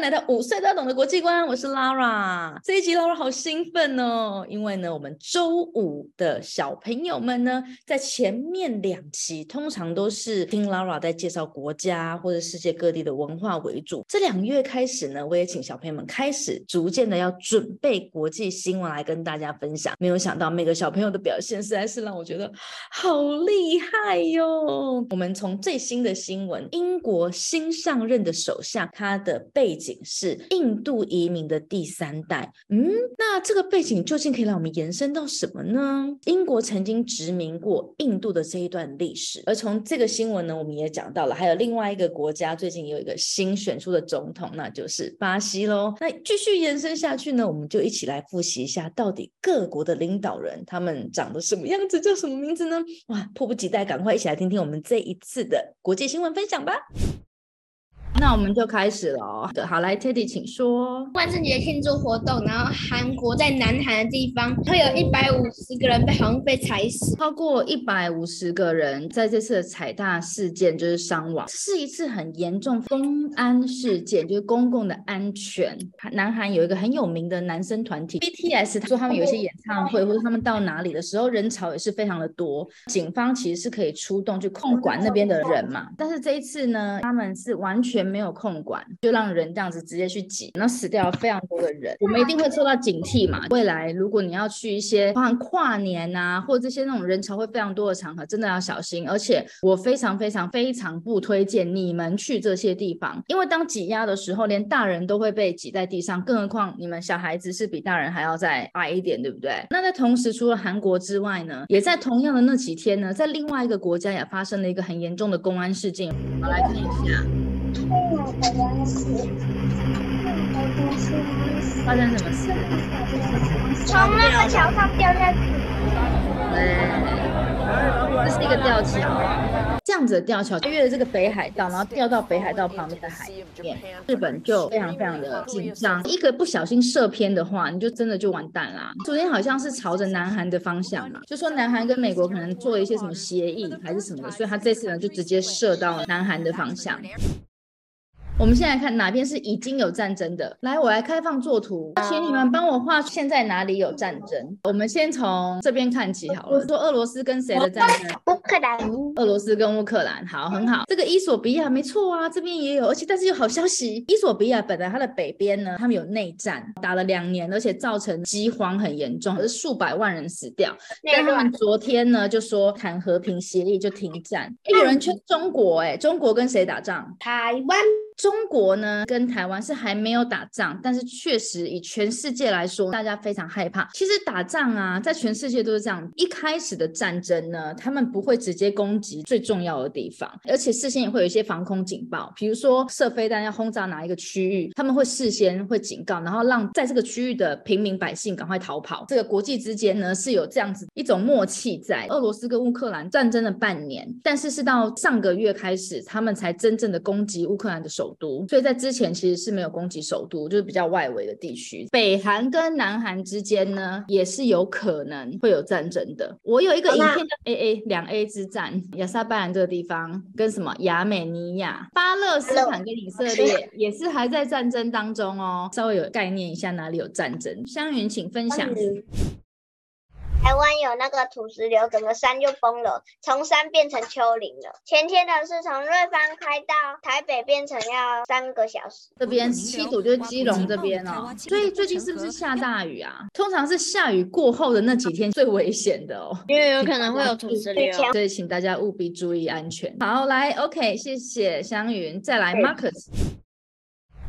来到五岁都要懂的国际观，我是 Lara。这一集 Lara 好兴奋哦，因为呢，我们周五的小朋友们呢，在前面两期通常都是听 Lara 在介绍国家或者世界各地的文化为主。这两月开始呢，我也请小朋友们开始逐渐的要准备国际新闻来跟大家分享。没有想到每个小朋友的表现实在是让我觉得好厉害哟。我们从最新的新闻，英国新上任的首相，他的背景是印度移民的第三代。嗯，那这个背景究竟可以让我们延伸到什么呢？英国曾经殖民过印度的这一段历史，而从这个新闻呢，我们也讲到了，还有另外一个国家最近有一个新选出的总统，那就是巴西喽。那继续延伸下去呢，我们就一起来复习一下，到底各国的领导人他们长得什么样子，叫什么名字呢？哇，迫不及待，赶快一起来听听我们这一次的国际新闻分享吧。那我们就开始了哦。好，来 Teddy，请说。万圣节庆祝活动，然后韩国在南韩的地方会有一百五十个人被好像被踩死，超过一百五十个人在这次的踩踏事件就是伤亡，是一次很严重公安事件，就是公共的安全。南韩有一个很有名的男生团体 BTS，说他们有一些演唱会或者他们到哪里的时候人潮也是非常的多，警方其实是可以出动去控管那边的人嘛。但是这一次呢，他们是完全。没有空管，就让人这样子直接去挤，然后死掉非常多的人。我们一定会受到警惕嘛。未来如果你要去一些包含跨年啊，或者这些那种人潮会非常多的场合，真的要小心。而且我非常非常非常不推荐你们去这些地方，因为当挤压的时候，连大人都会被挤在地上，更何况你们小孩子是比大人还要再矮一点，对不对？那在同时，除了韩国之外呢，也在同样的那几天呢，在另外一个国家也发生了一个很严重的公安事件。我们来看一下。发生什么事？从那个桥上掉下去。对，这是一个吊桥，这样子的吊桥越了这个北海道，然后掉到北海道旁边的海面，日本就非常非常的紧张。一个不小心射偏的话，你就真的就完蛋啦。昨天好像是朝着南韩的方向嘛，就说南韩跟美国可能做了一些什么协议还是什么的，所以他这次呢就直接射到南韩的方向。我们现在看哪边是已经有战争的？来，我来开放作图，请你们帮我画现在哪里有战争。我们先从这边看起好了。说俄罗斯跟谁的战争？乌克兰。俄罗斯跟乌克兰，好，很好。这个伊索比亚没错啊，这边也有，而且但是有好消息，伊索比亚本来它的北边呢，他们有内战，打了两年，而且造成饥荒很严重，是数百万人死掉。但他们昨天呢就说谈和平协议就停战。有人劝中国，哎，中国跟谁打仗？台湾。中国呢，跟台湾是还没有打仗，但是确实以全世界来说，大家非常害怕。其实打仗啊，在全世界都是这样。一开始的战争呢，他们不会直接攻击最重要的地方，而且事先也会有一些防空警报，比如说射飞弹要轰炸哪一个区域，他们会事先会警告，然后让在这个区域的平民百姓赶快逃跑。这个国际之间呢是有这样子一种默契在。俄罗斯跟乌克兰战争了半年，但是是到上个月开始，他们才真正的攻击乌克兰的首。首都，所以在之前其实是没有攻击首都，就是比较外围的地区。北韩跟南韩之间呢，也是有可能会有战争的。我有一个影片叫 A A 两 A 之战，亚沙拜兰这个地方跟什么亚美尼亚、巴勒斯坦跟以色列也是还在战争当中哦。稍微有概念一下哪里有战争。香云，请分享。台湾有那个土石流，整个山就崩了，从山变成丘陵了。前天的是从瑞芳开到台北，变成要三个小时。这边七堵就是基隆这边哦，所以最近是不是下大雨啊？通常是下雨过后的那几天最危险的哦，因为有可能会有土石流，所以请大家务必注意安全。好，来，OK，谢谢香云，再来，Marcus。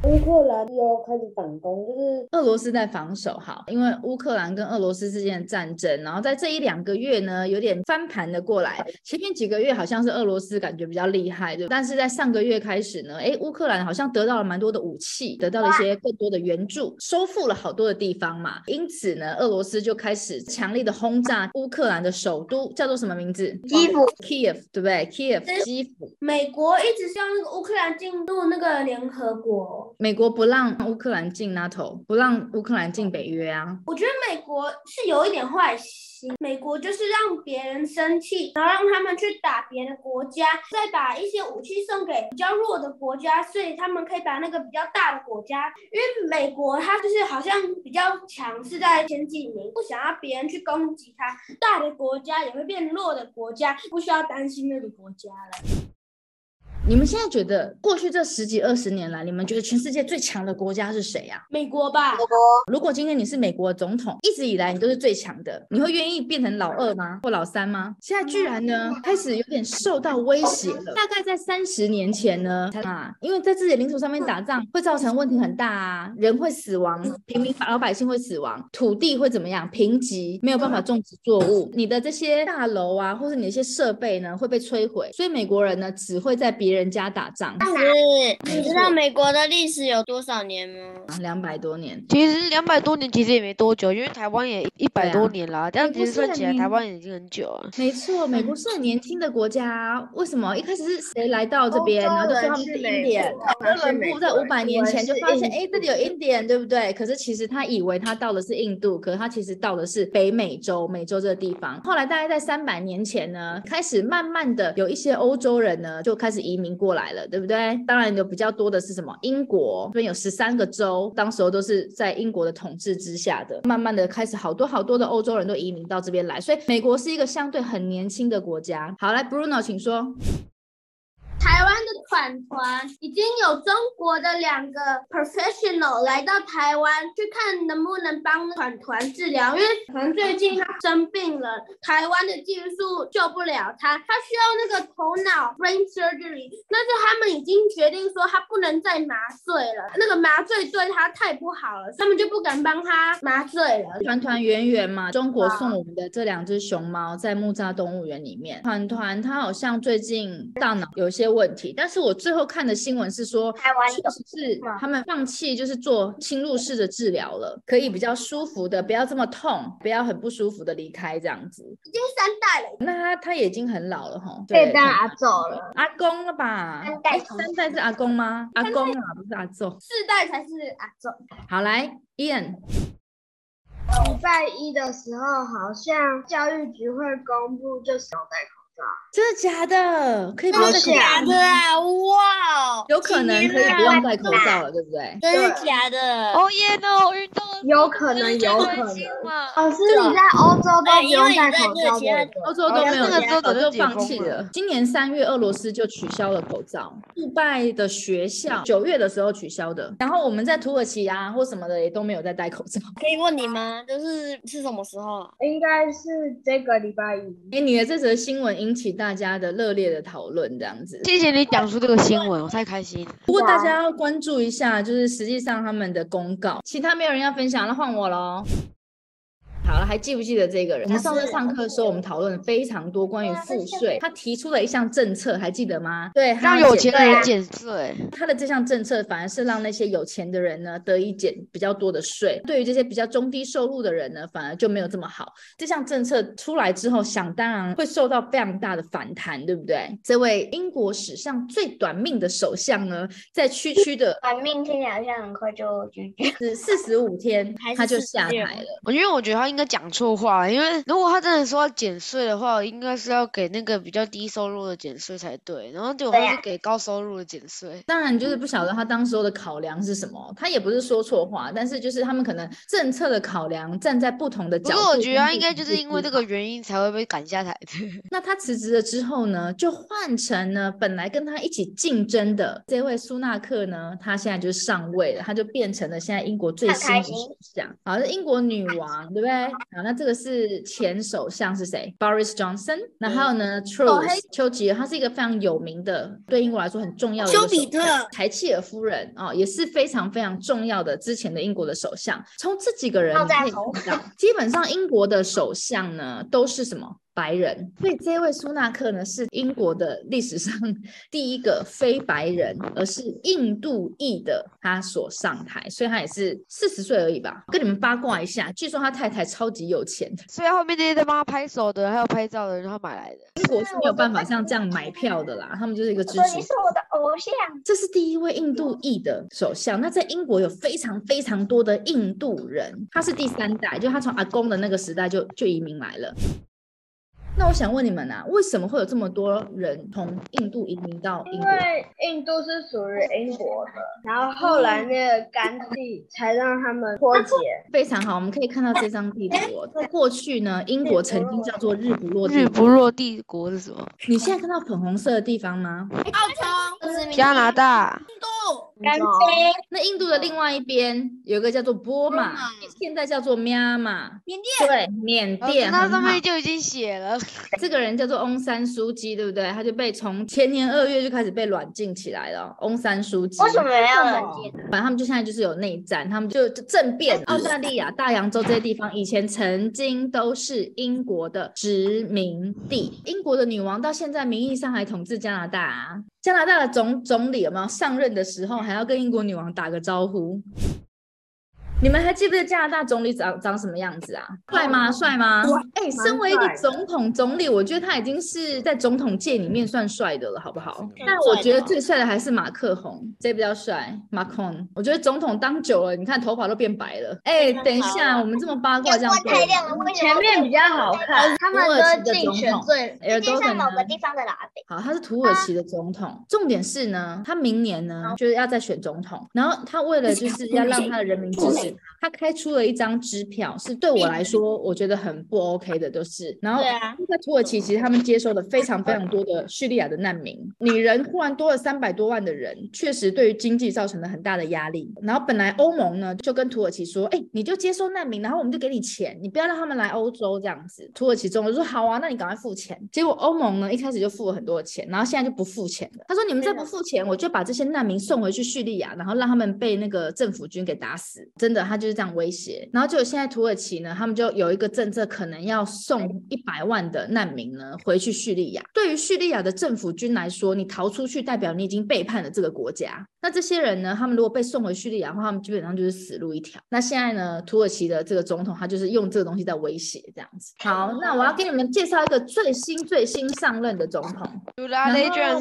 乌克兰又开始反攻，就是俄罗斯在防守。好，因为乌克兰跟俄罗斯之间的战争，然后在这一两个月呢，有点翻盘的过来。前面几个月好像是俄罗斯感觉比较厉害，对但是在上个月开始呢，哎，乌克兰好像得到了蛮多的武器，得到了一些更多的援助，收复了好多的地方嘛。因此呢，俄罗斯就开始强力的轰炸乌克兰的首都，叫做什么名字？基辅，Kiev，对不对？Kiev，基辅。美国一直希望那个乌克兰进入那个联合国。美国不让乌克兰进 NATO，不让乌克兰进北约啊。我觉得美国是有一点坏心，美国就是让别人生气，然后让他们去打别的国家，再把一些武器送给比较弱的国家，所以他们可以把那个比较大的国家，因为美国它就是好像比较强势在前几名，不想要别人去攻击它，大的国家也会变弱的国家，不需要担心那个国家了。你们现在觉得过去这十几二十年来，你们觉得全世界最强的国家是谁呀、美国吧，如果今天你是美国的总统，一直以来你都是最强的，你会愿意变成老二吗？或老三吗？现在居然呢开始有点受到威胁了。大概在三十年前呢，啊，因为在自己的领土上面打仗会造成问题很大啊，人会死亡，平民老百姓会死亡，土地会怎么样？贫瘠，没有办法种植作物，你的这些大楼啊，或者你的一些设备呢会被摧毁。所以美国人呢只会在别人家打仗，是，你知道美国的历史有多少年吗？两百多年。其实两百多年其实也没多久，因为台湾也一百多年啦，这样其实不是算起来，台年湾已经很久了。没错，美国是很年轻的国家啊，为什么一开始是谁来到这边，然后就说他们是印第安，哥伦布在五百年前就发现，哎，这里有印第安，对不对？可是其实他以为他到的是印度，可是他其实到的是北美洲，美洲这个地方。后来大概在三百年前呢，开始慢慢的有一些欧洲人呢就开始移移民过来了，对不对？当然有比较多的是什么？英国这边有十三个州，当时候都是在英国的统治之下的，慢慢的开始好多好多的欧洲人都移民到这边来，所以美国是一个相对很年轻的国家。好，来 Bruno，请说。台湾的团团已经有中国的两个 professional 来到台湾去看能不能帮团团治疗，因为可能最近他生病了，台湾的技术救不了他，他需要那个头脑 brain surgery，但是他们已经决定说他不能再麻醉了，那个麻醉对他太不好了，他们就不敢帮他麻醉了。团团圆圆嘛，中国送我们的这两只熊猫在木栅动物园里面。团团它好像最近大脑有些问题，但是我最后看的新闻是说，台湾有确实是他们放弃就是做侵入式的治疗了，可以比较舒服的，不要这么痛，不要很不舒服的离开这样子。已经三代了，那他他也已经很老了哈，可以对当阿祖了。阿公了吧？三代三代是阿公吗？阿公啊，不是阿祖。四代才是阿祖。好，来，Ian，礼拜一的时候，好像教育局会公布，就是有戴口罩。真的假的？可以不用戴口罩假假的啊！哇，有可能可以不用戴口罩了，对不对？真的假的？哦耶哦，运动有可能有可能嘛。哦，是你在欧洲都不用戴口罩，欧？洲都没有，那个时候早就放弃了。今年三月，俄罗斯就取消了口罩。杜拜的学校九月的时候取消的，然后我们在土耳其啊或什么的也都没有在戴口罩。可以问你吗？就是是什么时候啊？应该是这个礼拜一。哎，你的这则新闻引起大家的热烈的讨论，这样子。谢谢你讲出这个新闻，我太开心。不过大家要关注一下，就是实际上他们的公告。其他没有人要分享，那换我喽。好了，还记不记得这个人？我们上次上课的时候，我们讨论了非常多关于赋税，他提出了一项政策，还记得吗？对，让有钱人减税，他的这项政策反而是让那些有钱的人呢得以减比较多的税，对于这些比较中低收入的人呢，反而就没有这么好。这项政策出来之后，想当然会受到非常大的反弹，对不对？这位英国史上最短命的首相呢，在区区的短命听起来好像很快就居居。是四十五天他就下台了。我因为我觉得他应该讲错话，因为如果他真的说要减税的话，应该是要给那个比较低收入的减税才对，然后结果对啊他是给高收入的减税。当然，就是不晓得他当时候的考量是什么。他也不是说错话，但是就是他们可能政策的考量站在不同的角度。不过我觉得他应该就是因为这个原因才会被赶下台的。那他辞职了之后呢，就换成呢本来跟他一起竞争的这位苏纳克呢，他现在就上位了，他就变成了现在英国最新的首相，好像英国女王，对不对？好，那这个是前首相是谁？Boris Johnson。那还有呢，Truss 丘吉尔，他是一个非常有名的，对英国来说很重要的丘比特相柴契尔夫人哦，也是非常非常重要的之前的英国的首相。从这几个人基本上英国的首相呢都是什么？白人，所以这位苏纳克呢是英国的历史上第一个非白人，而是印度裔的他所上台，所以他也是四十岁而已吧。跟你们八卦一下，据说他太太超级有钱，所以后面那些在帮他拍手的，还有拍照的人，他买来的。英国是没有办法像这样买票的啦，他们就是一个支持说你。是我的偶像。这是第一位印度裔的首相。那在英国有非常非常多的印度人，他是第三代，就他从阿公的那个时代就就移民来了。那我想问你们啊，为什么会有这么多人从印度移民到英因国？为印度是属于英国的，然后后来那个甘地才让他们脱节。非常好，我们可以看到这张地图哦。在过去呢，英国曾经叫做日不落帝国。日不落帝国是什么？你现在看到粉红色的地方吗？澳洲加拿大。干杯！那印度的另外一边有一个叫做波马，现在叫做喵马。缅甸。对，缅哦甸。那上面就已经写了。这个人叫做翁山书记，对不对？他就被从前年二月就开始被软禁起来了。翁山书记为什么要软禁？反正他们就现在就是有内战，他们就就政变。澳大利亚、大洋洲这些地方以前曾经都是英国的殖民地，英国的女王到现在名义上还统治加拿大啊。加拿大的总总理有没有上任的时候还要跟英国女王打个招呼？你们还记不记得加拿大总理长长什么样子啊？帅吗？帅吗？哎、身为一个总统总理，我觉得他已经是在总统界里面算帅的了，好不好？但我觉得最帅的还是马克宏，这比较帅。马克宏，我觉得总统当久了，你看头发都变白了。哎、等一下，我们这么八卦这样阳光太亮了，为什么前面比较好看，他们都竞选最耳朵世界上呢某个地方的哪里。好，他是土耳其的总统。重点是呢，他明年呢就是要再选总统，然后他为了就是要让他的人民支持他，他开出了一张支票，是对我来说我觉得很不 OK 的，就是。然后在土耳其，其实他们接收了非常非常多的叙利亚的难民，你人突然多了三百多万的人，确实对于经济造成了很大的压力。然后本来欧盟呢就跟土耳其说，哎，你就接收难民，然后我们就给你钱，你不要让他们来欧洲这样子。土耳其中就说好啊，那你赶快付钱。结果欧盟呢一开始就付了很多的钱，然后现在就不付钱了。他说你们再不付钱，我就把这些难民送回去叙利亚，然后让他们被那个政府军给打死。真的，他就是这样威胁。然后就现在土耳其呢，他们就有一个政策，可能要送一百万的难民呢回去叙利亚。对于叙利亚的政府军来说，你逃出去代表你已经背叛了这个国家。那这些人呢，他们如果被送回叙利亚的话，他们基本上就是死路一条。那现在呢，土耳其的这个总统他就是用这个东西在威胁这样子。好，那我要给你们介绍一个最新最新上任的总统，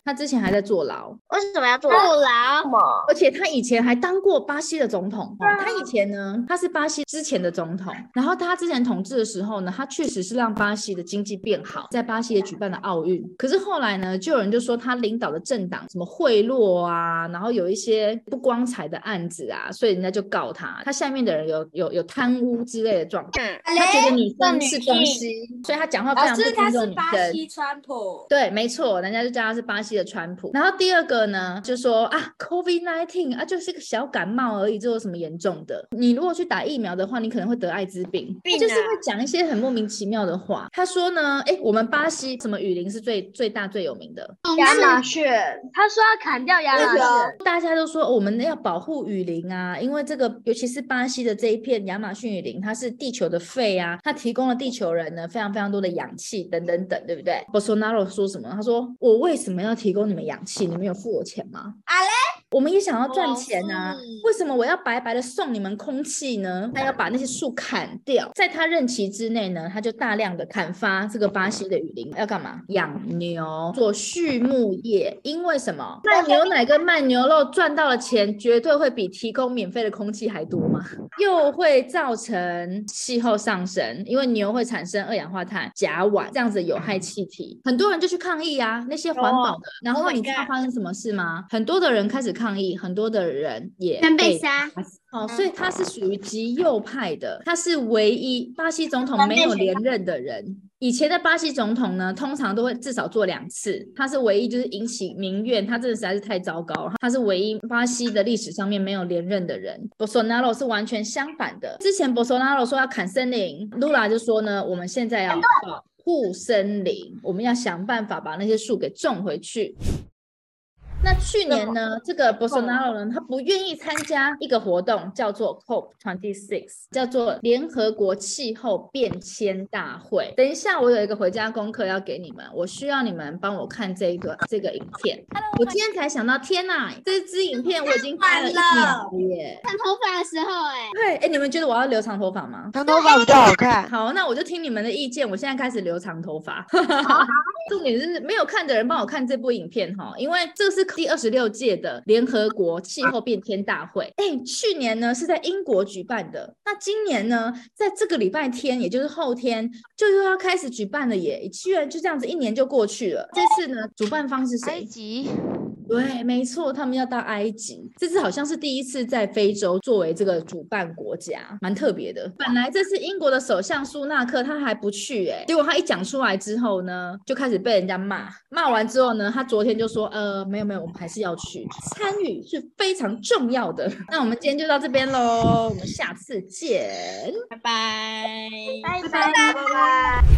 他之前还在坐牢，为什么要做？不劳什么？而且他以前还当过巴西的总统。哦他以前呢，他是巴西之前的总统，然后他之前统治的时候呢，他确实是让巴西的经济变好，在巴西也举办了奥运。可是后来呢，就有人就说他领导的政党什么贿赂啊，然后有一些不光彩的案子啊，所以人家就告他，他下面的人有有有贪污之类的状况。他觉得女生是东西，所以他讲话非常不尊重女生。川普。对，没错，人家就叫他是巴西的川普。然后第二个呢，就说啊，COVID nineteen 啊，就是个小感冒而已，这有什么严重的？你如果去打疫苗的话，你可能会得艾滋病。他就是会讲一些很莫名其妙的话。他说呢，哎，我们巴西什么雨林是最最大最有名的，亚马逊，他说要砍掉亚马逊，大家都说、哦我们要保护雨林啊，因为这个尤其是巴西的这一片亚马逊雨林，它是地球的肺啊，它提供了地球人呢非常非常多的氧气等等等，对不对？Bolsonaro 说什么？他说我为什么要提供你们氧气？你们有付我钱吗？啊嘞，我们也想要赚钱啊，为什么我要白白的送你们空气呢？他要把那些树砍掉，在他任期之内呢，他就大量的砍伐这个巴西的雨林，要干嘛？养牛，做畜牧业。因为什么？卖牛奶跟卖牛肉赚到的钱，绝对会比提供免费的空气还多嘛？又会造成气候上升，因为牛会产生二氧化碳、甲烷这样子的有害气体，很多人就去抗议啊，那些环保的。然后 Oh 你知道发生什么事吗？很多的人开始抗议，很多的人也被被杀。哦，所以他是属于极右派的，他是唯一巴西总统没有连任的人。以前的巴西总统呢，通常都会至少做两次，他是唯一就是引起民怨，他真的实在是太糟糕了。他是唯一巴西的历史上面没有连任的人。Bolsonaro 是完全相反的，之前 Bolsonaro 说要砍森林，Lula 就说呢，我们现在要保护森林，我们要想办法把那些树给种回去。那去年呢，这个 Bolsonaro 呢，他不愿意参加一个活动，叫做 COP Twenty Six，叫做联合国气候变迁大会。等一下，我有一个回家功课要给你们，我需要你们帮我看这个这个影片。我今天才想到，天哪，这支影片我已经看了一年了耶！看头发的时候、哎，对，哎，你们觉得我要留长头发吗？长头发比较好看。好，那我就听你们的意见，我现在开始留长头发。重点是没有看的人帮我看这部影片哈，因为这是第二十六届的联合国气候变天大会。哎，去年呢是在英国举办的，那今年呢，在这个礼拜天，也就是后天，就又要开始举办了耶！居然就这样子一年就过去了。这次呢，主办方是埃谁？及对，没错，他们要到埃及，这次好像是第一次在非洲作为这个主办国家，蛮特别的。本来这次英国的首相苏纳克他还不去、哎，结果他一讲出来之后呢，就开始被人家骂，骂完之后呢，他昨天就说，呃，没有没有，我们还是要去，参与是非常重要的。那我们今天就到这边喽，我们下次见。拜拜。拜拜拜拜。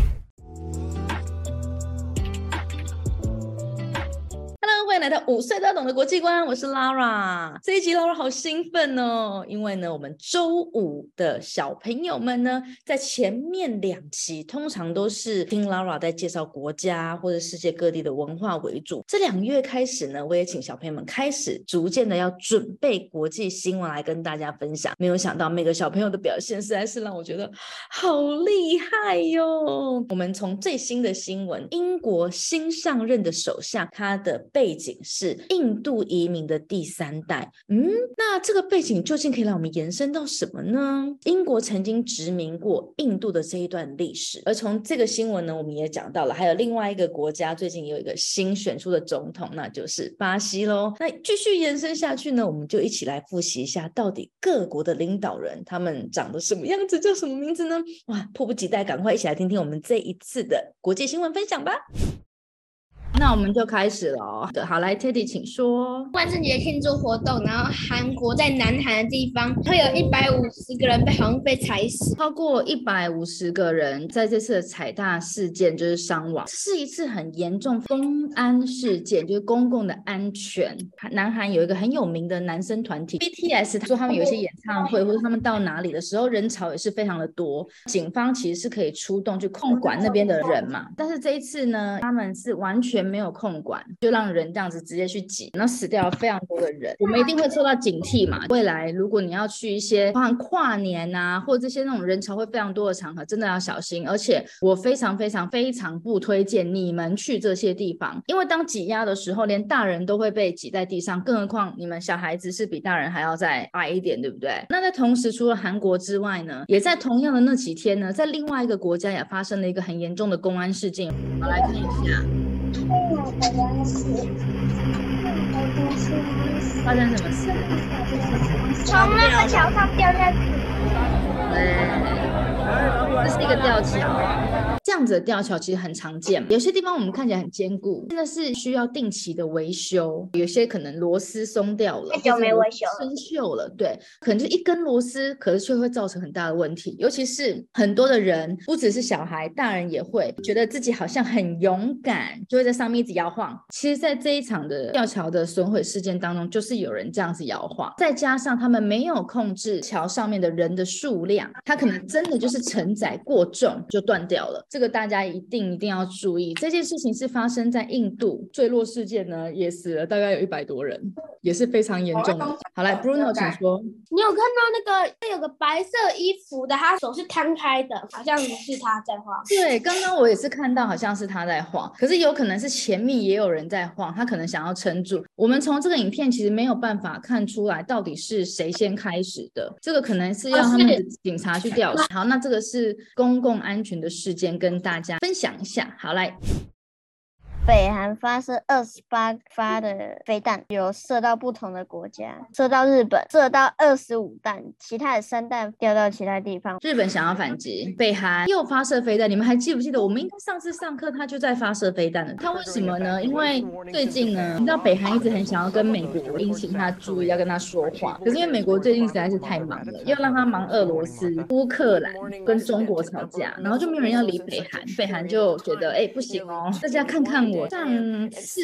欢迎来到五岁都要懂的国际观，我是 Lara。这一集 Lara 好兴奋哦，因为呢，我们周五的小朋友们呢，在前面两期通常都是听 Lara 在介绍国家或者世界各地的文化为主。这两月开始呢，我也请小朋友们开始逐渐的要准备国际新闻来跟大家分享。没有想到每个小朋友的表现实在是让我觉得好厉害哟！我们从最新的新闻，英国新上任的首相，他的背景是印度移民的第三代。嗯，那这个背景究竟可以让我们延伸到什么呢？英国曾经殖民过印度的这一段历史，而从这个新闻呢，我们也讲到了，还有另外一个国家最近有一个新选出的总统，那就是巴西喽。那继续延伸下去呢，我们就一起来复习一下，到底各国的领导人他们长得什么样子，叫什么名字呢？哇，迫不及待，赶快一起来听听我们这一次的国际新闻分享吧。那我们就开始了好，来 Teddy，请说。万圣节庆祝活动，然后韩国在南韩的地方会有一百五十个人被好像被踩死。超过一百五十个人在这次的踩踏事件就是伤亡，是一次很严重公安事件，就是公共的安全。南韩有一个很有名的男生团体 BTS，他说他们有一些演唱会或者他们到哪里的时候，人潮也是非常的多，警方其实是可以出动去控管那边的人嘛。但是这一次呢，他们是完全没有控管，就让人这样子直接去挤，然后死掉了非常多的人。我们一定会受到警惕嘛。未来如果你要去一些包含跨年啊，或者这些那种人潮会非常多的场合，真的要小心。而且我非常非常非常不推荐你们去这些地方，因为当挤压的时候，连大人都会被挤在地上，更何况你们小孩子是比大人还要再矮一点，对不对？那在同时，除了韩国之外呢，也在同样的那几天呢，在另外一个国家也发生了一个很严重的公安事件。我们来看一下。对呀我们两发生什么事？从那个桥上掉下去。对，这是一个吊桥。这样子的吊桥其实很常见，有些地方我们看起来很坚固，真的是需要定期的维修。有些可能螺丝松掉了，太久没维修了生锈了，对，可能就一根螺丝，可是却会造成很大的问题。尤其是很多的人，不只是小孩，大人也会觉得自己好像很勇敢，就会在上面一直摇晃。其实，在这一场的吊桥的损毁事件当中，就是有人这样子摇晃，再加上他们没有控制桥上面的人的数量，它可能真的就是承载过重就断掉了。这个大家一定一定要注意。这件事情是发生在印度，坠落事件呢也死了大概有一百多人，也是非常严重的。好，来 Bruno，请说。你有看到那个有个白色衣服的，他手是摊开的，好像是他在晃。对，刚刚我也是看到，好像是他在晃，可是有可能是前面也有人在晃，他可能想要撑住。我们从这个影片其实没有办法看出来到底是谁先开始的，这个可能是要他们的警察去调查。好，那这个是公共安全的事件，跟大家分享一下。好，来，北韩发射二十八发的飞弹，有射到不同的国家，射到日本，射到二十五弹，其他的三弹掉到其他地方。日本想要反击，北韩又发射飞弹，你们还记不记得？我们应该上次上课他就在发射飞弹了。他为什么呢？因为最近呢，你知道北韩一直很想要跟美国引起他注意，要跟他说话。可是因为美国最近实在是太忙了，要让他忙俄罗斯、乌克兰跟中国吵架，然后就没有人要理北韩。北韩就觉得，哎、不行哦，大家看看上次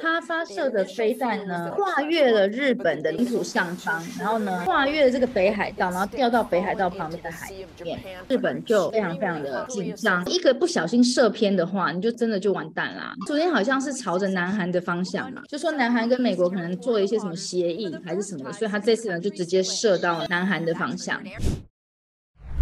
他发射的飞弹呢，跨越了日本的领土上方，然后呢，跨越了这个北海道，然后掉到北海道旁边的海里面，日本就非常非常的紧张，一个不小心射偏的话，你就真的就完蛋啦。昨天好像是朝着南韩的方向嘛，就说南韩跟美国可能做了一些什么协议还是什么的，所以他这次呢就直接射到南韩的方向。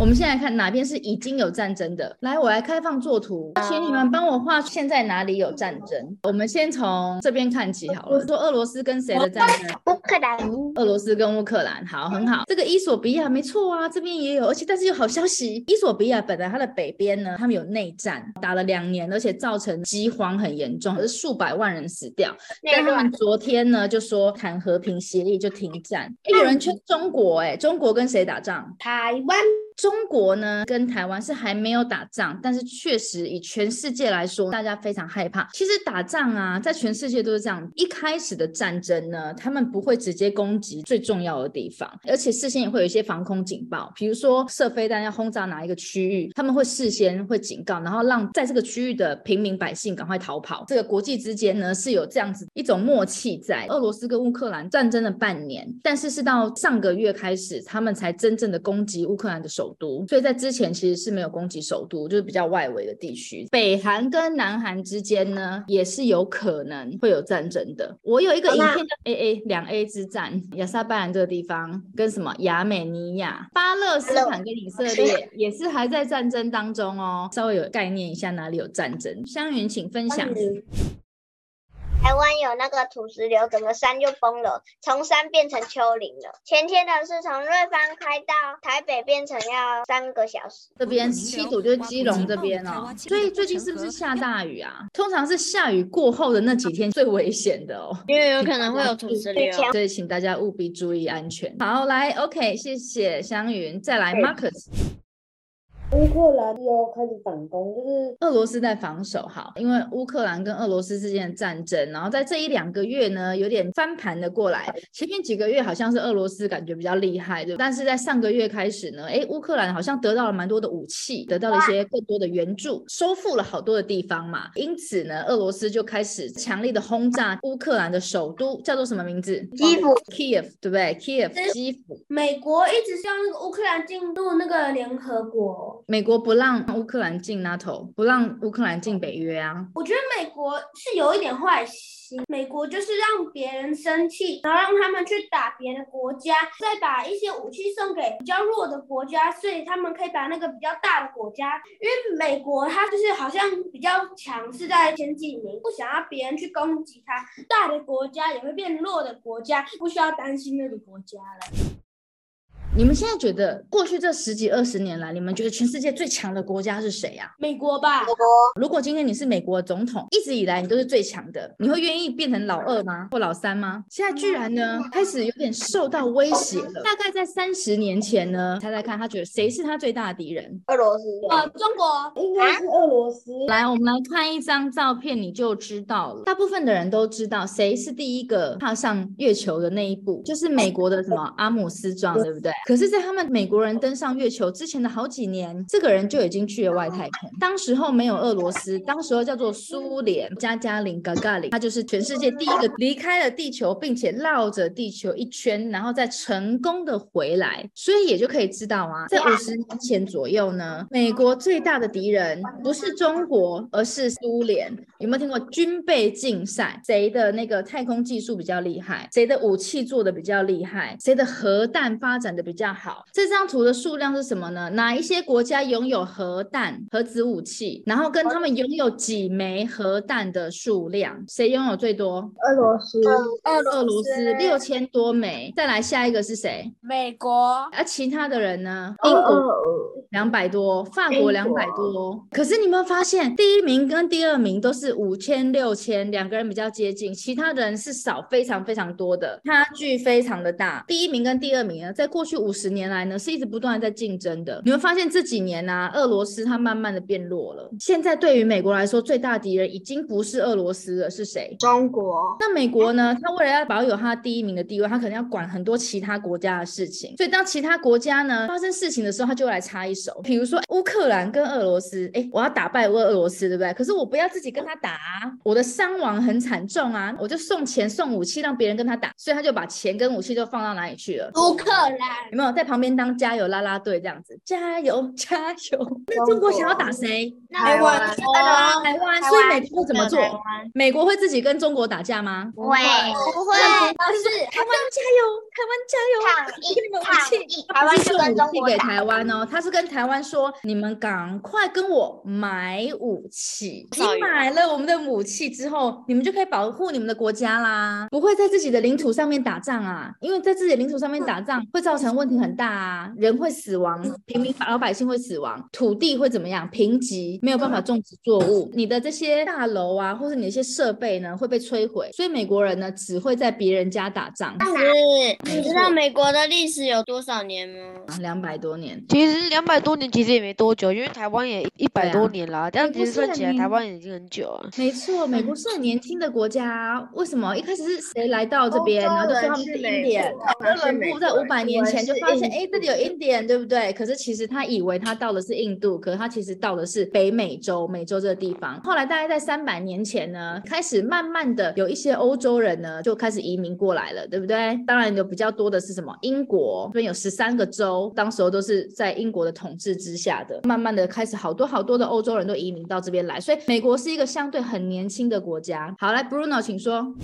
我们现在看哪边是已经有战争的。来，我来开放作图，请你们帮我画现在哪里有战争。我们先从这边看起好了。说俄罗斯跟谁的战争？乌克兰。俄罗斯跟乌克兰，好，很好。这个伊索比亚没错啊，这边也有，而且但是有好消息，伊索比亚本来它的北边呢，他们有内战，打了两年，而且造成饥荒很严重，是数百万人死掉。但他们昨天呢就说谈和平协议就停战。哎，有人劝中国，哎，中国跟谁打仗？台湾。中国呢，跟台湾是还没有打仗，但是确实以全世界来说，大家非常害怕。其实打仗啊，在全世界都是这样。一开始的战争呢，他们不会直接攻击最重要的地方，而且事先也会有一些防空警报，比如说射飞弹要轰炸哪一个区域，他们会事先会警告，然后让在这个区域的平民百姓赶快逃跑。这个国际之间呢是有这样子一种默契在。俄罗斯跟乌克兰战争了半年，但是是到上个月开始，他们才真正的攻击乌克兰的首。首都，所以在之前其实是没有攻击首都，就是比较外围的地区。北韩跟南韩之间呢，也是有可能会有战争的。我有一个影片叫 A A 两 A 之战，亚萨拜兰这个地方跟什么亚美尼亚、巴勒斯坦跟以色列也是还在战争当中哦。稍微有概念一下哪里有战争。香云，请分享。台湾有那个土石流，整个山就崩了，从山变成丘陵了。前天的是从瑞芳开到台北，变成要三个小时。这边七堵就是基隆这边哦，所以最近是不是下大雨啊？通常是下雨过后的那几天最危险的哦，因为有可能会有土石流，所以请大家务必注意安全。好，来，OK，谢谢香云，再来，Marcus。乌克兰又开始反攻，就是俄罗斯在防守。好，因为乌克兰跟俄罗斯之间的战争，然后在这一两个月呢，有点翻盘的过来。前面几个月好像是俄罗斯感觉比较厉害，对但是在上个月开始呢，哎，乌克兰好像得到了蛮多的武器，得到了一些更多的援助，收复了好多的地方嘛。因此呢，俄罗斯就开始强力的轰炸乌克兰的首都，叫做什么名字？基辅，Kiev，对不对？Kiev，基辅。美国一直希望那个乌克兰进入那个联合国。美国不让乌克兰进 NATO，不让乌克兰进北约啊。我觉得美国是有一点坏心，美国就是让别人生气，然后让他们去打别的国家，再把一些武器送给比较弱的国家，所以他们可以把那个比较大的国家，因为美国它就是好像比较强势在前几名，不想要别人去攻击它，大的国家也会变弱的国家，不需要担心那个国家了。你们现在觉得过去这十几二十年来，你们觉得全世界最强的国家是谁呀？美国吧。美国。如果今天你是美国总统，一直以来你都是最强的，你会愿意变成老二吗？或老三吗？现在居然呢开始有点受到威胁了。大概在三十年前呢，猜猜看，他觉得谁是他最大的敌人？俄罗斯。呃，中国。应该是俄罗斯。来，我们来看一张照片，你就知道了。大部分的人都知道谁是第一个踏上月球的那一步，就是美国的什么阿姆斯壮，对不对？可是，在他们美国人登上月球之前的好几年，这个人就已经去了外太空。当时候没有俄罗斯，当时候叫做苏联，加加林 gaga 里他就是全世界第一个离开了地球，并且绕着地球一圈，然后再成功的回来。所以也就可以知道啊，在五十年前左右呢，美国最大的敌人不是中国，而是苏联。有没有听过军备竞赛？谁的那个太空技术比较厉害？谁的武器做的比较厉害？谁的核弹发展的比较好？这张图的数量是什么呢？哪一些国家拥有核弹、核子武器？然后跟他们拥有几枚核弹的数量，谁拥有最多？俄罗斯，俄俄罗斯六千多枚。再来下一个是谁？美国。而其他的人呢？英国两百多，法国两百多。可是你有没有发现，第一名跟第二名都是五千、六千，两个人比较接近，其他的人是少非常非常多的，差距非常的大。第一名跟第二名呢，在过去五。五十年来呢，是一直不断的在竞争的。你会发现这几年呢、俄罗斯它慢慢的变弱了。现在对于美国来说，最大敌人已经不是俄罗斯了，是谁？中国那美国呢？它为了要保有它第一名的地位，它可能要管很多其他国家的事情。所以当其他国家呢发生事情的时候，它就会来插一手。比如说乌克兰跟俄罗斯，哎，我要打败俄俄罗斯，对不对？可是我不要自己跟他打、啊，我的伤亡很惨重啊，我就送钱送武器让别人跟他打，所以他就把钱跟武器都放到哪里去了？乌克兰有没有在旁边当加油啦啦队这样子？加油 加油！那中国想要打谁？台湾台湾。所以美国会怎么做？美国会自己跟中国打架吗？不会不会，但是台湾加油！台湾加油！抗议抗器议，台湾是跟中国打武器给台湾哦，他是跟台湾说，你们赶快跟我买武器。你买了我们的武器之后，你们就可以保护你们的国家啦，不会在自己的领土上面打仗啊，因为在自己的领土上面打仗会造成问题很大啊，人会死亡，平民老百姓会死亡，土地会怎么样？贫瘠，没有办法种植作物，你的这些大楼啊，或者你的一些设备呢会被摧毁，所以美国人呢只会在别人家打仗，是，你知道美国的历史有多少年吗？两百多年。其实两百多年其实也没多久，因为台湾也一百多年啦，这样实算起来，台年湾已经很久了。没错，美国是很年轻的国家啊，为什么一开始是谁来到这边，然后就说他们是欧洲人去美 Indian，国哥伦布在五百年前就发现，印哎，这里有 Indian，对不对？可是其实他以为他到的是印度，可是他其实到的是北美洲，美洲这个地方。后来大概在三百年前呢，开始慢慢的有一些欧洲人呢就开始移民过来了，对不对？当然有比较多的是什么？英国这边有十三个州，当时候都是在英国的统治之下的。慢慢的开始好多好多的欧洲人都移民到这边来，所以美国是一个相对很年轻的国家。好，来 Bruno，请说。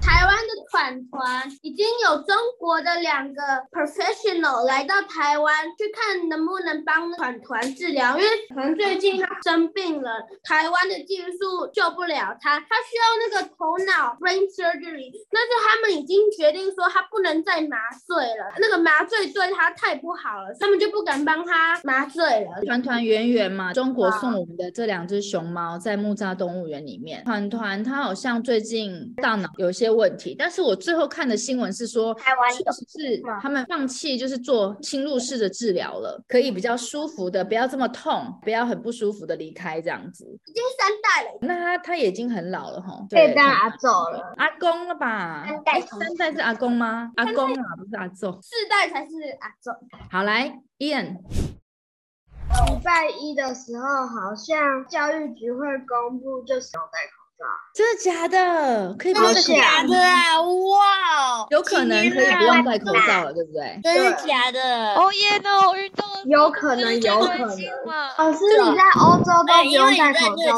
台湾的团团已经有中国的两个 professional 来到台湾去看能不能帮团团治疗，因为可能最近他生病了，台湾的技术救不了他，他需要那个头脑 brain surgery，但是他们已经决定说他不能再麻醉了，那个麻醉对他太不好了，他们就不敢帮他麻醉了。团团圆圆嘛，中国送我们的这两只熊猫在木栅动物园里面。团团它好像最近大脑有些些问题，但是我最后看的新闻是说，台湾有确实是他们放弃就是做侵入式的治疗了，可以比较舒服的，不要这么痛，不要很不舒服的离开这样子。已经三代了，那他他也已经很老了哈，可以对当阿祖了。阿公了吧？三代三代是阿公吗？阿公啊，不是阿祖。四代才是阿祖。好，来，Ian，礼拜一的时候，好像教育局会公布，就是有。真的假的？可以不用戴口罩假的？啊！哇，有可能可以不用戴口罩了，对不对？真的假的？哦耶哦，运动的时候有可能有可能嘛哦，是你在欧洲都不用戴口罩。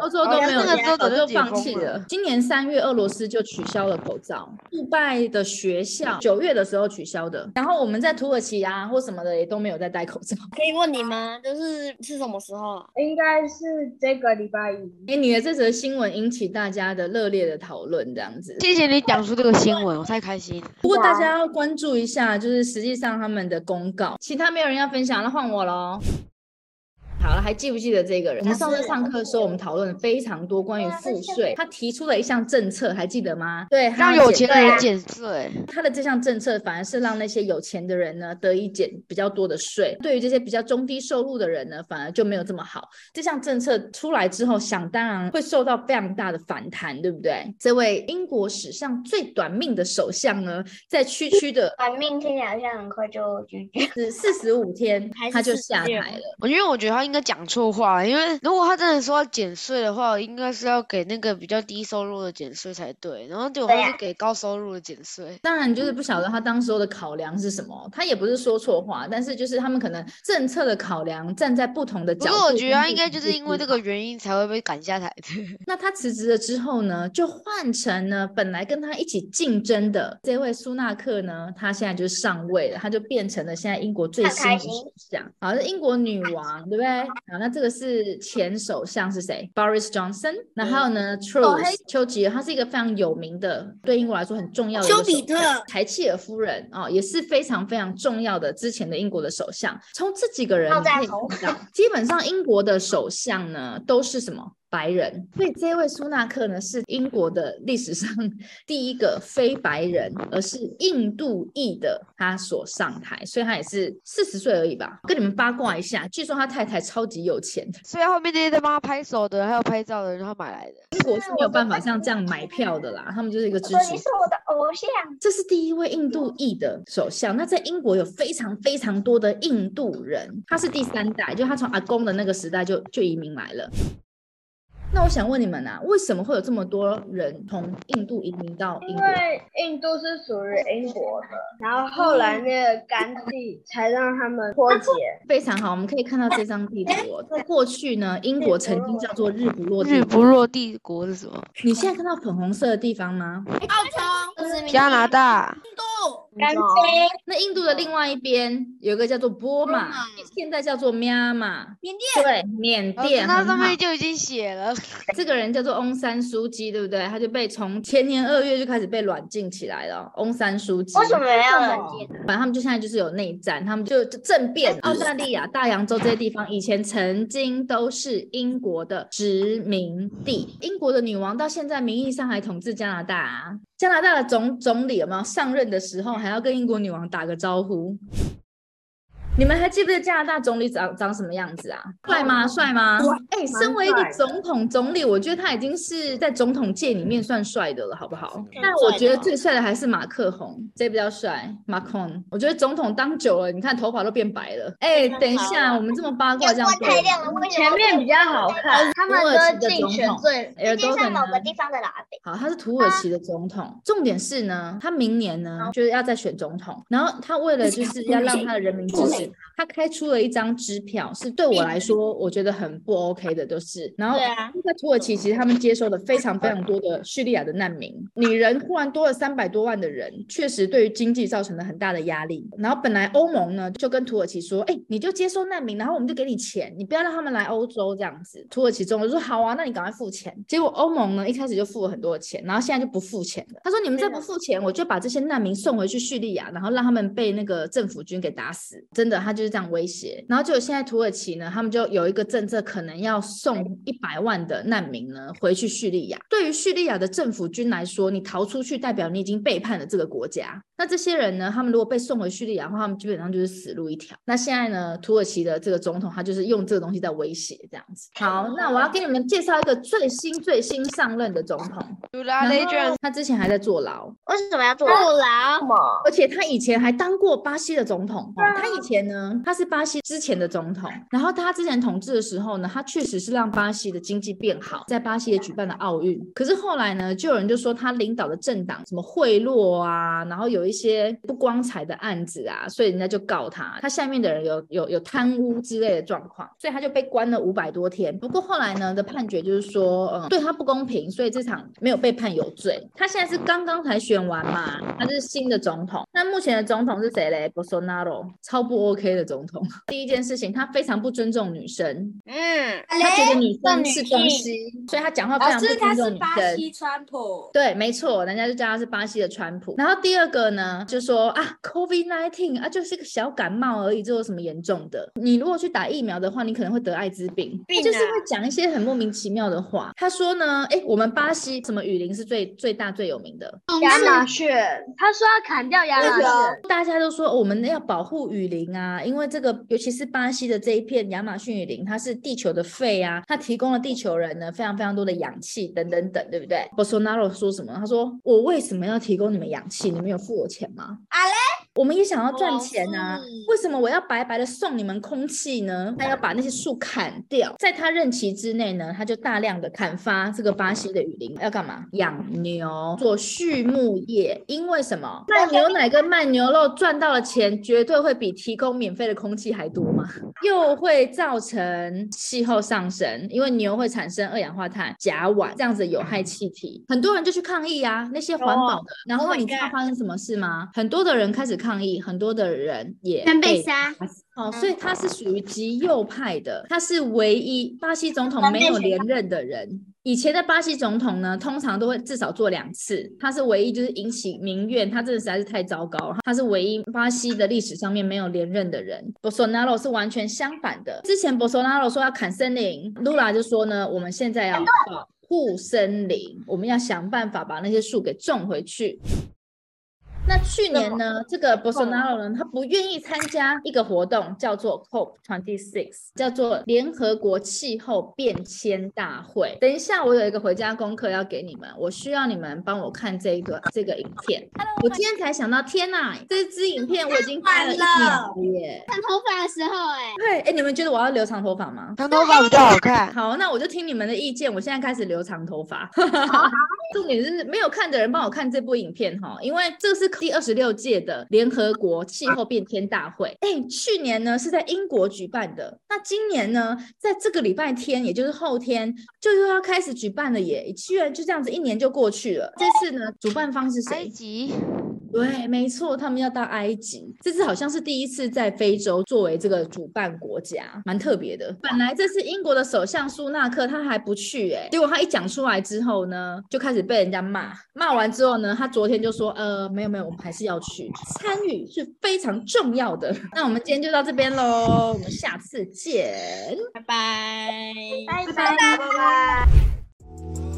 欧洲都没有，哦那个时候早就放弃了了。今年三月，俄罗斯就取消了口罩。杜拜的学校九月的时候取消的，然后我们在土耳其啊或什么的也都没有在戴口罩。可以问你吗？就是是什么时候啊？应该是这个礼拜一。哎，你的这则新闻引起大家的热烈的讨论，这样子。谢谢你讲出这个新闻，我太开心。不过大家要关注一下，就是实际上他们的公告。其他没有人要分享，那换我喽。好了，还记不记得这个人？我们上次上课的时候，我们讨论了非常多关于赋税，他提出了一项政策，还记得吗？对，让有钱人减税，他的这项政策反而是让那些有钱的人呢得以减比较多的税，对于这些比较中低收入的人呢，反而就没有这么好。这项政策出来之后，想当然会受到非常大的反弹，对不对？这位英国史上最短命的首相呢，在区区的短命听起来好像很快就。是四十五天他就下台了。我因为我觉得他应该讲错话，因为如果他真的说要减税的话，应该是要给那个比较低收入的减税才对，然后结果对呀他是给高收入的减税。当然，就是不晓得他当时候的考量是什么。他也不是说错话，但是就是他们可能政策的考量站在不同的角度。过我觉得他应该就是因为这个。原因才会被赶下台的。那他辞职了之后呢，就换成呢本来跟他一起竞争的这位苏纳克呢，他现在就上位了，他就变成了现在英国最新的首相，好是英国女王，对不对？好，那这个是前首相是谁？Boris Johnson。那还有呢，Truss 丘吉尔，他是一个非常有名的，对英国来说很重要的丘比特柴契尔夫人哦，也是非常非常重要的之前的英国的首相。从这几个人基本上英国的首相呢都是什么？白人，所以这位苏纳克呢是英国的历史上 第一个非白人，而是印度裔的他所上台，所以他也是四十岁而已吧。跟你们八卦一下，据说他太太超级有钱，所以后面那些在帮他拍手的，还有拍照的人，他买来的。英国是没有办法像这样买票的啦，他们就是一个支持你是我的偶像。这是第一位印度裔的首相。那在英国有非常非常多的印度人，他是第三代，就他从阿公的那个时代就就移民来了。那我想问你们啊，为什么会有这么多人从印度移民到英因国？为印度是属于英国的，然后后来那个甘地才让他们脱节。非常好，我们可以看到这张地图哦。在过去呢，英国曾经叫做日不落帝日国。不落帝国是什么？你现在看到粉红色的地方吗？澳洲加拿大。印度、甘地！那印度的另外一边有一个叫做波马，现在叫做喵马。缅甸。对，缅哦甸。那上面就已经写了。这个人叫做翁山书记，对不对？他就被从前年二月就开始被软禁起来了。翁山书记为什么要软禁？反正他们就现在就是有内战，他们就就政变。澳大利亚、大洋洲这些地方以前曾经都是英国的殖民地，英国的女王到现在名义上还统治加拿大啊。加拿大的总总理有没有上任的时候还要跟英国女王打个招呼？你们还记不记得加拿大总理长长什么样子啊？帅吗？帅吗？哎、身为一个总统总理，我觉得他已经是在总统界里面算帅的了，好不好？嗯但我觉得最帅的还是马克宏，这比较帅。马克宏，我觉得总统当久了，你看头发都变白了。哎、等一下，我们这么八卦这样阳光对吗太亮了，为什么前面比较好看，他们都竞选最耳朵世界上某个地方的老阿伯。好，他是土耳其的总统。重点是呢，他明年呢就是要再选总统，然后他为了就是要让他的人民支持 Thank you. 他，开出了一张支票，是对我来说我觉得很不 OK 的，就是。然后在土耳其，其实他们接收了非常非常多的叙利亚的难民，你人忽然多了三百多万的人，确实对于经济造成了很大的压力。然后本来欧盟呢就跟土耳其说，哎，你就接收难民，然后我们就给你钱，你不要让他们来欧洲这样子。土耳其中就说好啊，那你赶快付钱。结果欧盟呢一开始就付了很多的钱，然后现在就不付钱了。他说你们再不付钱，我就把这些难民送回去叙利亚，然后让他们被那个政府军给打死。真的，他就就这样威胁。然后就现在土耳其呢，他们就有一个政策，可能要送一百万的难民呢回去叙利亚。对于叙利亚的政府军来说，你逃出去代表你已经背叛了这个国家。那这些人呢，他们如果被送回叙利亚的话，他们基本上就是死路一条。那现在呢，土耳其的这个总统他就是用这个东西在威胁这样子。好，那我要给你们介绍一个最新最新上任的总统，他之前还在坐牢，为什么要坐牢，而且他以前还当过巴西的总统。哦他以前呢，他是巴西之前的总统，然后他之前统治的时候呢，他确实是让巴西的经济变好，在巴西也举办了奥运。可是后来呢，就有人就说他领导的政党什么贿赂啊，然后有一些不光彩的案子啊，所以人家就告他，他下面的人有有有贪污之类的状况，所以他就被关了五百多天。不过后来呢的判决就是说，嗯，对他不公平，所以这场没有被判有罪。他现在是刚刚才选完嘛，他是新的总统。那目前的总统是谁嘞？Bolsonaro，超不 OK 的总统。第一件事情，他非常不尊重女生，嗯，他觉得女生是东西，所以他讲话非常不尊重女是巴生。西川普，对，没错，人家就叫他是巴西的川普。然后第二个呢，就说啊，COVID nineteen 啊，就是个小感冒而已，这有什么严重的？你如果去打疫苗的话，你可能会得艾滋病。他就是会讲一些很莫名其妙的话。他说呢，哎，我们巴西什么雨林是最最大最有名的？亚马逊，他说要砍掉亚马逊，大家都说、哦我们要保护雨林啊，因为这个尤其是巴西的这一片亚马逊雨林，它是地球的肺啊，它提供了地球人呢非常非常多的氧气等等等，对不对？Bolsonaro 说什么？他说我为什么要提供你们氧气？你们有付有钱吗？啊嘞，我们也想要赚钱啊，是为什么我要白白的送你们空气呢？他要把那些树砍掉，在他任期之内呢，他就大量的砍伐这个巴西的雨林，要干嘛？养牛，做畜牧业。因为什么？卖牛奶跟卖牛肉赚到的钱，绝对会比提供免费的空气还多嘛？又会造成气候上升，因为牛会产生二氧化碳、甲烷这样子有害气体，很多人就去抗议啊，那些环保的。然 Oh 后你知道发生什么事吗？很多的人开始抗议，很多的人也全被被杀。哦，所以他是属于极右派的，他是唯一巴西总统没有连任的人。以前的巴西总统呢，通常都会至少做两次，他是唯一就是引起民怨，他真的实在是太糟糕了，他是唯一巴西的历史上面没有连任的人。Bolsonaro 是完全相反的，之前 Bolsonaro 说要砍森林，Lula 就说呢，我们现在要保护森林，我们要想办法把那些树给种回去。那去年呢，这个 Bolsonaro 呢，他不愿意参加一个活动，叫做 COP Twenty Six，叫做联合国气候变迁大会。等一下，我有一个回家功课要给你们，我需要你们帮我看这一个这个影片。我今天才想到，天哪，这支影片我已经看了一年了耶！烫头发的时候、哎，对，哎，你们觉得我要留长头发吗？长头发比较好看。好，那我就听你们的意见，我现在开始留长头发。重点是没有看的人帮我看这部影片哈，因为这个是第二十六届的联合国气候变天大会。哎，去年呢是在英国举办的，那今年呢，在这个礼拜天，也就是后天，就又要开始举办了耶！居然就这样子一年就过去了。这次呢，主办方是谁？及对，没错，他们要到埃及，这次好像是第一次在非洲作为这个主办国家，蛮特别的。本来这次英国的首相苏纳克他还不去、欸，结果他一讲出来之后呢，就开始被人家骂。骂完之后呢，他昨天就说，呃，没有没有，我们还是要去，参与是非常重要的。那我们今天就到这边喽，我们下次见，拜拜，拜拜拜拜。